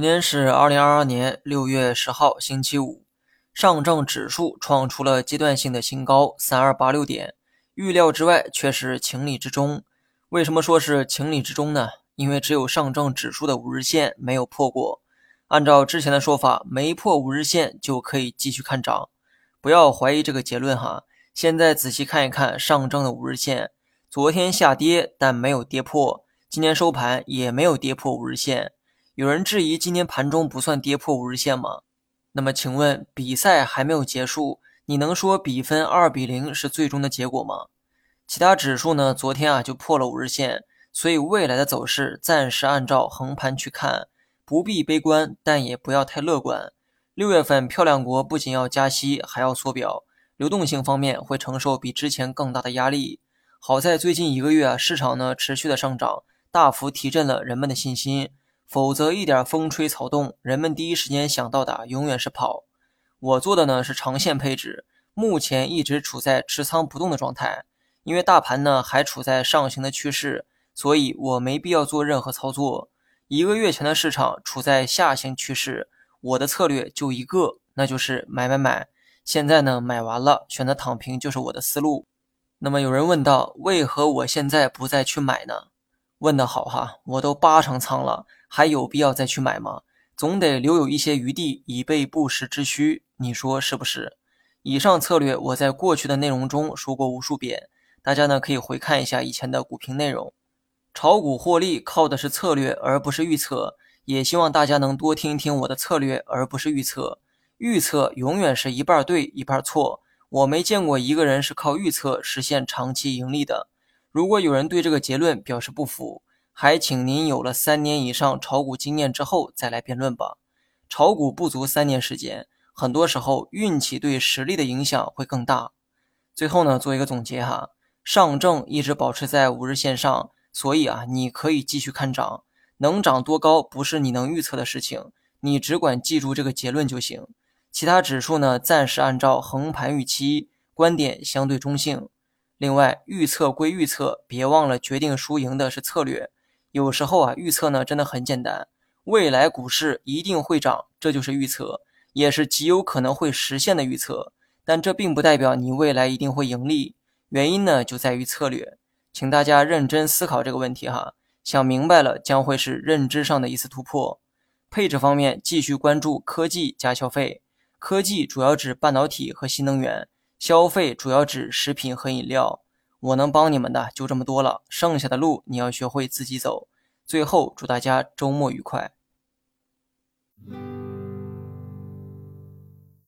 今天是二零二二年六月十号，星期五。上证指数创出了阶段性的新高，三二八六点，预料之外，却是情理之中。为什么说是情理之中呢？因为只有上证指数的五日线没有破过。按照之前的说法，没破五日线就可以继续看涨。不要怀疑这个结论哈。现在仔细看一看上证的五日线，昨天下跌，但没有跌破；今天收盘也没有跌破五日线。有人质疑今天盘中不算跌破五日线吗？那么请问比赛还没有结束，你能说比分二比零是最终的结果吗？其他指数呢？昨天啊就破了五日线，所以未来的走势暂时按照横盘去看，不必悲观，但也不要太乐观。六月份漂亮国不仅要加息，还要缩表，流动性方面会承受比之前更大的压力。好在最近一个月啊，市场呢持续的上涨，大幅提振了人们的信心。否则，一点风吹草动，人们第一时间想到的永远是跑。我做的呢是长线配置，目前一直处在持仓不动的状态，因为大盘呢还处在上行的趋势，所以我没必要做任何操作。一个月前的市场处在下行趋势，我的策略就一个，那就是买买买。现在呢买完了，选择躺平就是我的思路。那么有人问到，为何我现在不再去买呢？问得好哈，我都八成仓了。还有必要再去买吗？总得留有一些余地，以备不时之需。你说是不是？以上策略我在过去的内容中说过无数遍，大家呢可以回看一下以前的股评内容。炒股获利靠的是策略，而不是预测。也希望大家能多听一听我的策略，而不是预测。预测永远是一半对一半错。我没见过一个人是靠预测实现长期盈利的。如果有人对这个结论表示不服，还请您有了三年以上炒股经验之后再来辩论吧。炒股不足三年时间，很多时候运气对实力的影响会更大。最后呢，做一个总结哈，上证一直保持在五日线上，所以啊，你可以继续看涨，能涨多高不是你能预测的事情，你只管记住这个结论就行。其他指数呢，暂时按照横盘预期，观点相对中性。另外，预测归预测，别忘了决定输赢的是策略。有时候啊，预测呢真的很简单，未来股市一定会涨，这就是预测，也是极有可能会实现的预测。但这并不代表你未来一定会盈利，原因呢就在于策略。请大家认真思考这个问题哈，想明白了将会是认知上的一次突破。配置方面，继续关注科技加消费，科技主要指半导体和新能源，消费主要指食品和饮料。我能帮你们的就这么多了，剩下的路你要学会自己走。最后，祝大家周末愉快。